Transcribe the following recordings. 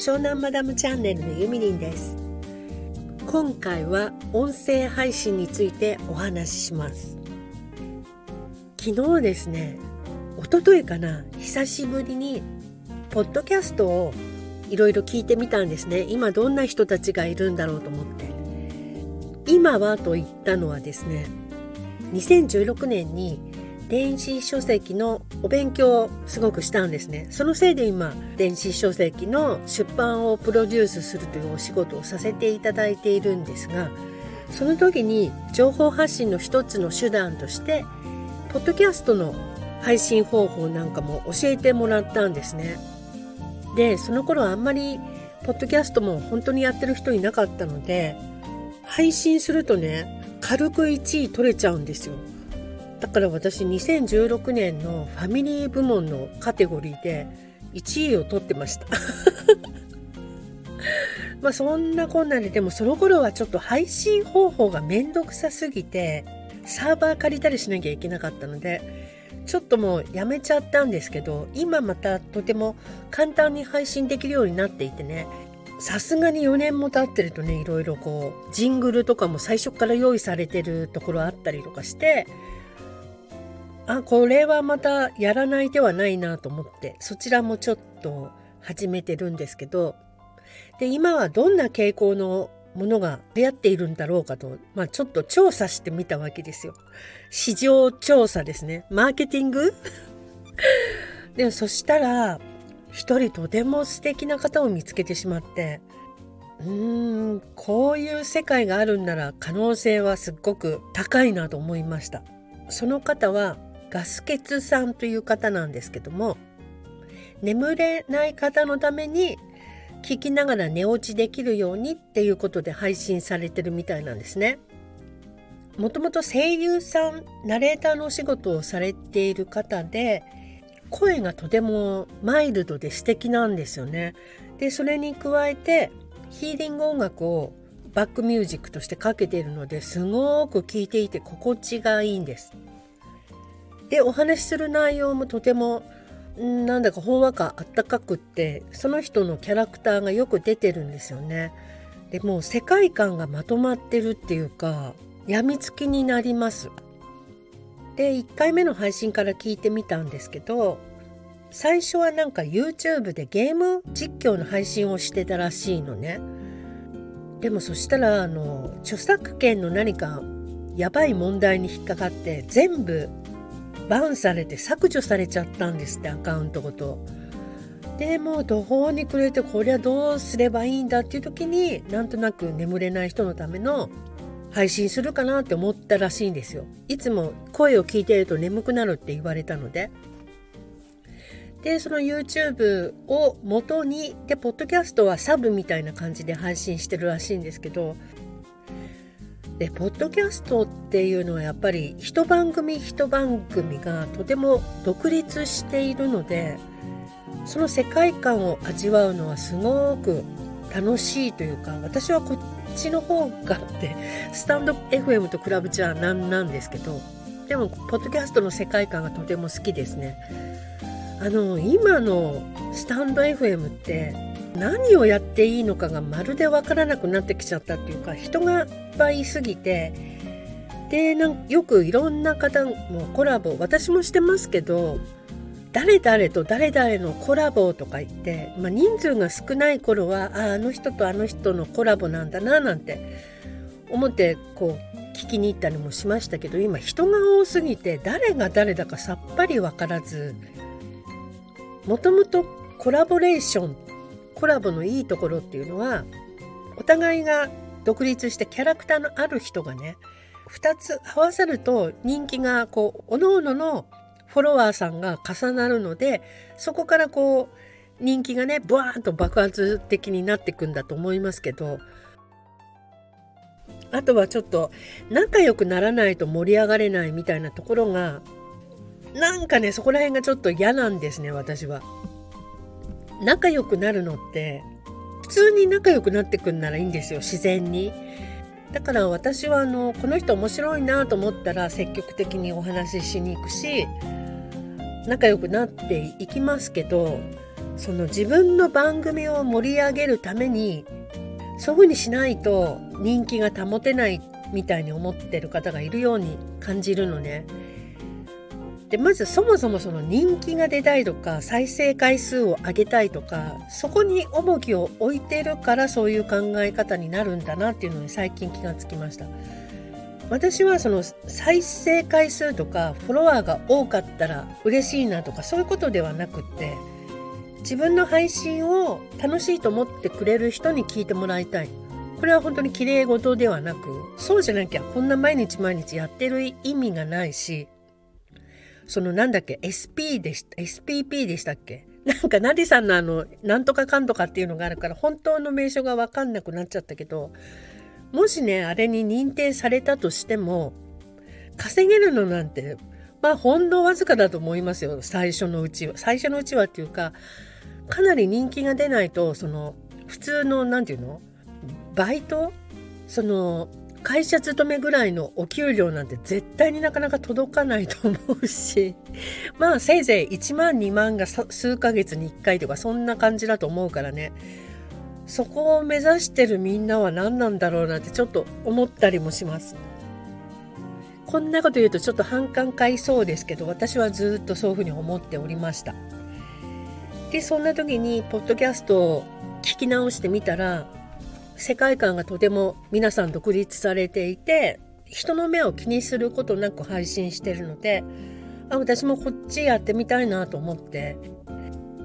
湘南マダムチャンネルのゆみりんです。今回は音声配信についてお話しします。昨日ですね一昨日かな久しぶりにポッドキャストをいろいろ聞いてみたんですね。今どんな人たちがいるんだろうと思って。今はと言ったのはですね2016年に電子書籍のお勉強をすごくしたんですね。そのせいで今電子書籍の出版をプロデュースするというお仕事をさせていただいているんですがその時に情報発信の一つの手段としてポッドキャストの配信方法なんかも教えてもらったんですね。でその頃あんまりポッドキャストも本当にやってる人いなかったので配信するとね軽く1位取れちゃうんですよ。だから私2016年のファミリー部門のカテゴリーで1位を取ってました。まあそんなこんなででもその頃はちょっと配信方法がめんどくさすぎてサーバー借りたりしなきゃいけなかったのでちょっともうやめちゃったんですけど今またとても簡単に配信できるようになっていてねさすがに4年も経ってるとねいろいろこうジングルとかも最初から用意されてるところあったりとかしてあこれはまたやらない手はないなと思ってそちらもちょっと始めてるんですけどで今はどんな傾向のものが流行っているんだろうかと、まあ、ちょっと調査してみたわけですよ。市場調査ですね。マーケティング？でそしたら一人とても素敵な方を見つけてしまってうーんこういう世界があるんなら可能性はすっごく高いなと思いました。その方はガスケツさんという方なんですけども眠れない方のために聞きながら寝落ちできるようにっていうことで配信されてるみたいなんですね。もともと声優さんナレーターのお仕事をされている方で声がとてもマイルドで素敵なんですよね。でそれに加えてヒーリング音楽をバックミュージックとしてかけているのですごく聴いていて心地がいいんです。でお話しする内容もとてもなんだかほんわかあったかくってその人のキャラクターがよく出てるんですよね。でもう世界観がまとまってるっていうかやみつきになります。で1回目の配信から聞いてみたんですけど最初はなんか YouTube でゲーム実況の配信をしてたらしいのね。でもそしたらあの著作権の何かやばい問題に引っかかって全部バンされて削除されちゃったんですってアカウントごと。でもう途方に暮れてこりゃどうすればいいんだっていう時になんとなく眠れない人のための配信するかなって思ったらしいんですよ。いつも声を聞いてると眠くなるって言われたので。でその YouTube を元にでポッドキャストはサブみたいな感じで配信してるらしいんですけどでポッドキャストっていうのはやっぱり一番組一番組がとても独立しているのでその世界観を味わうのはすごく楽しいというか私はこっちの方がってスタンド FM と比べちゃなんなんですけどでもポッドキャストの世界観がとても好きですね。あの今のスタンド FM って何をやっていいのかがまるでわからなくなってきちゃったっていうか人がいっぱいいすぎてでなんよくいろんな方もコラボ私もしてますけど誰々と誰々のコラボとか言って、まあ、人数が少ない頃はああの人とあの人のコラボなんだななんて思ってこう聞きに行ったりもしましたけど今人が多すぎて誰が誰だかさっぱり分からずもともとコラボレーションコラボのいいところっていうのはお互いが独立してキャラクターのある人がね2つ合わさると人気がこう各々のフォロワーさんが重なるのでそこからこう人気がねブワーンと爆発的になっていくんだと思いますけどあとはちょっと仲良くならないと盛り上がれないみたいなところがなんかねそこら辺がちょっと嫌なんですね私は。仲良くなるのって普通に仲良くなってくんならいいんですよ自然に。だから私はあのこの人面白いなと思ったら積極的にお話ししに行くし仲良くなっていきますけどその自分の番組を盛り上げるためにそういうふうにしないと人気が保てないみたいに思ってる方がいるように感じるのね。でまずそもそもその人気が出たいとか再生回数を上げたいとかそこに重きを置いてるからそういう考え方になるんだなっていうのに最近気がつきました。私はその再生回数とかフォロワーが多かったら嬉しいなとかそういうことではなくって自分の配信を楽しいと思ってくれる人に聞いてもらいたい。これは本当に綺麗事ではなく、そうじゃなきゃこんな毎日毎日やってる意味がないし、そのなんだっけ、SP でした、SPP でしたっけ？なんかナディさんのあの、なんとかかんとかっていうのがあるから、本当の名称がわかんなくなっちゃったけど、もしね、あれに認定されたとしても、稼げるのなんて、まあほんのわずかだと思いますよ、最初のうちは。最初のうちはっていうか、かなり人気が出ないとその普通の何て言うの？バイト？その会社勤めぐらいのお給料なんて絶対になかなか届かないと思うし まあせいぜい1万2万が数ヶ月に1回とかそんな感じだと思うからねそこを目指してるみんなは何なんだろうなってちょっと思ったりもします。こんなこと言うとちょっと反感買いそうですけど私はずっとそういうふうに思っておりました。でそんな時にポッドキャストを聞き直してみたら世界観がとても皆さん独立されていて人の目を気にすることなく配信してるのであ私もこっちやってみたいなと思って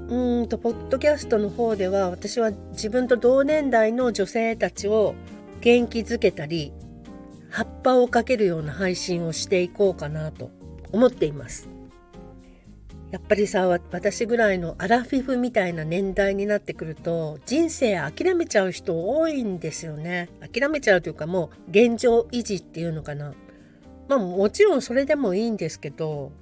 うんとポッドキャストの方では私は自分と同年代の女性たちを元気づけたり葉っぱをかけるような配信をしていこうかなと思っています。やっぱりさ私ぐらいのアラフィフみたいな年代になってくると人生諦めちゃう人多いんですよね諦めちゃうというかもう現状維持っていうのかなまあもちろんそれでもいいんですけど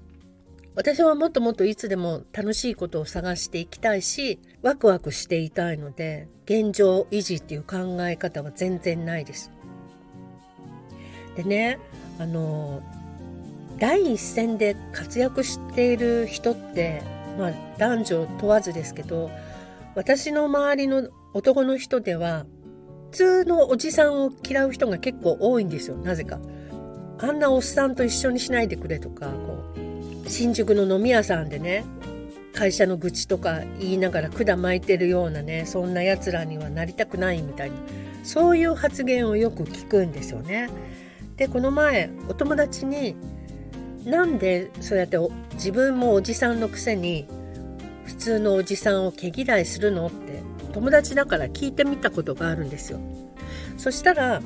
私はもっともっといつでも楽しいことを探していきたいしワクワクしていたいので現状維持っていう考え方は全然ないです。でねあの第一線で活躍している人って、まあ、男女問わずですけど私の周りの男の人では普通のおじさんを嫌う人が結構多いんですよなぜか。あんなおっさんと一緒にしないでくれとかこう新宿の飲み屋さんでね会社の愚痴とか言いながら管巻いてるようなねそんなやつらにはなりたくないみたいなそういう発言をよく聞くんですよね。でこの前お友達になんでそうやって自分もおじさんのくせに普通のおじさんを毛嫌いするのって友達だから聞いてみたことがあるんですよ。そしたら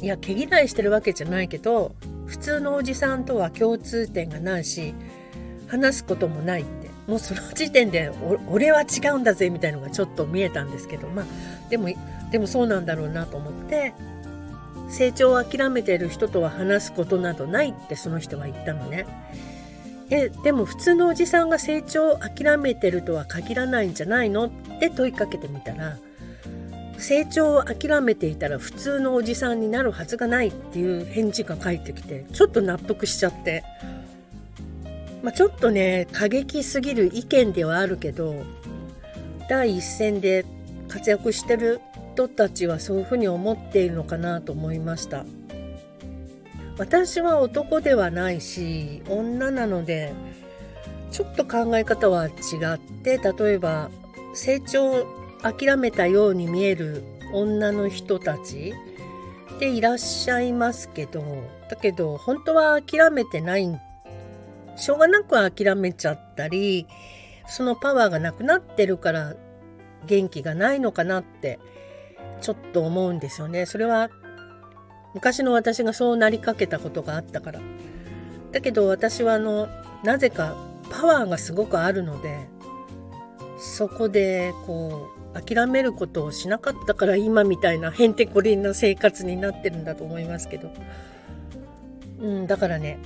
いや毛嫌いしてるわけじゃないけど普通のおじさんとは共通点がないし話すこともないってもうその時点で俺は違うんだぜみたいのがちょっと見えたんですけどまあでもでもそうなんだろうなと思って成長を諦めている人とは話すことなどないってその人は言ったのね。えでも普通のおじさんが成長を諦めてるとは限らないんじゃないのって問いかけてみたら成長を諦めていたら普通のおじさんになるはずがないっていう返事が返ってきてちょっと納得しちゃって、まあ、ちょっとね過激すぎる意見ではあるけど第一線で活躍してる人たちはそういうふうに思っているのかなと思いました。私は男ではないし女なのでちょっと考え方は違って例えば成長諦めたように見える女の人たちでいらっしゃいますけどだけど本当は諦めてないしょうがなく諦めちゃったりそのパワーがなくなってるから元気がないのかなってちょっと思うんですよね。それは昔の私がそうなりかけたことがあったから。だけど私はあのなぜかパワーがすごくあるのでそこでこう諦めることをしなかったから今みたいなへんてこりんな生活になってるんだと思いますけど、うん、だからね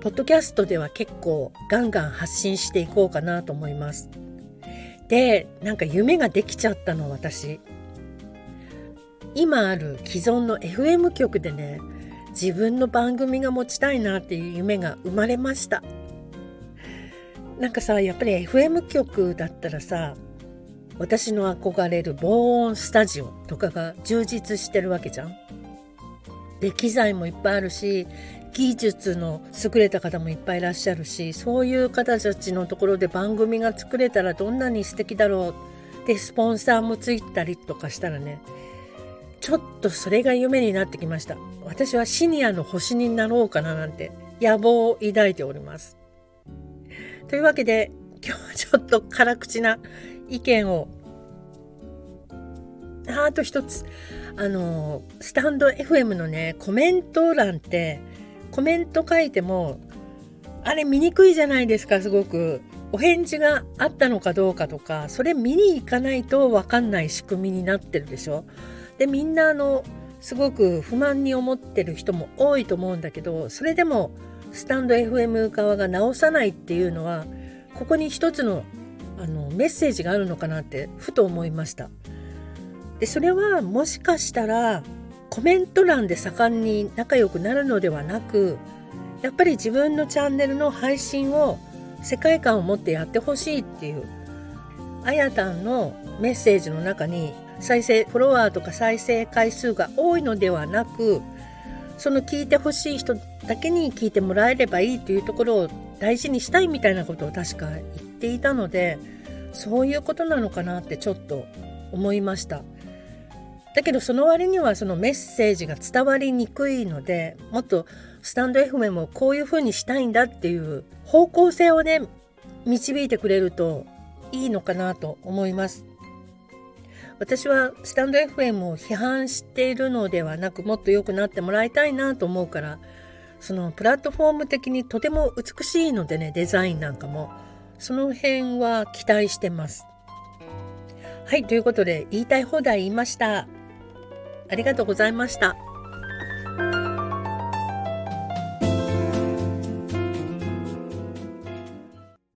ポッドキャストでは結構ガンガン発信していこうかなと思います。でなんか夢ができちゃったの私。今ある既存の FM 局でね自分の番組が持ちたいなっていう夢が生まれましたなんかさやっぱり FM 局だったらさ私の憧れる防音スタジオとかが充実してるわけじゃん。で機材もいっぱいあるし技術の優れた方もいっぱいいらっしゃるしそういう方たちのところで番組が作れたらどんなに素敵だろうでスポンサーもついたりとかしたらねちょっとそれが夢になってきました。私はシニアの星になろうかななんて野望を抱いております。というわけで今日はちょっと辛口な意見をあと一つあのスタンド FM のねコメント欄ってコメント書いてもあれ見にくいじゃないですかすごく。お返事があったのかどうかとかそれ見に行かないと分かんない仕組みになってるでしょ。でみんなあのすごく不満に思ってる人も多いと思うんだけどそれでもスタンド FM 側が直さないっていうのはここに一つのあのメッセージがあるのかなってふと思いました。でそれはもしかしたらコメント欄で盛んに仲良くなるのではなくやっぱり自分のチャンネルの配信を世界観を持ってやってほしいっていうあやたんのメッセージの中に再生フォロワーとか再生回数が多いのではなくその聞いてほしい人だけに聞いてもらえればいいというところを大事にしたいみたいなことを確か言っていたのでそういうことなのかなってちょっと思いました。だけどその割にはそのメッセージが伝わりにくいのでもっとスタンド FM をこういうふうにしたいんだっていう方向性をね導いてくれるといいのかなと思います。私はスタンド FM を批判しているのではなくもっと良くなってもらいたいなと思うからそのプラットフォーム的にとても美しいのでねデザインなんかもその辺は期待してます。はいということで言いたい放題言いました。ありがとうございました。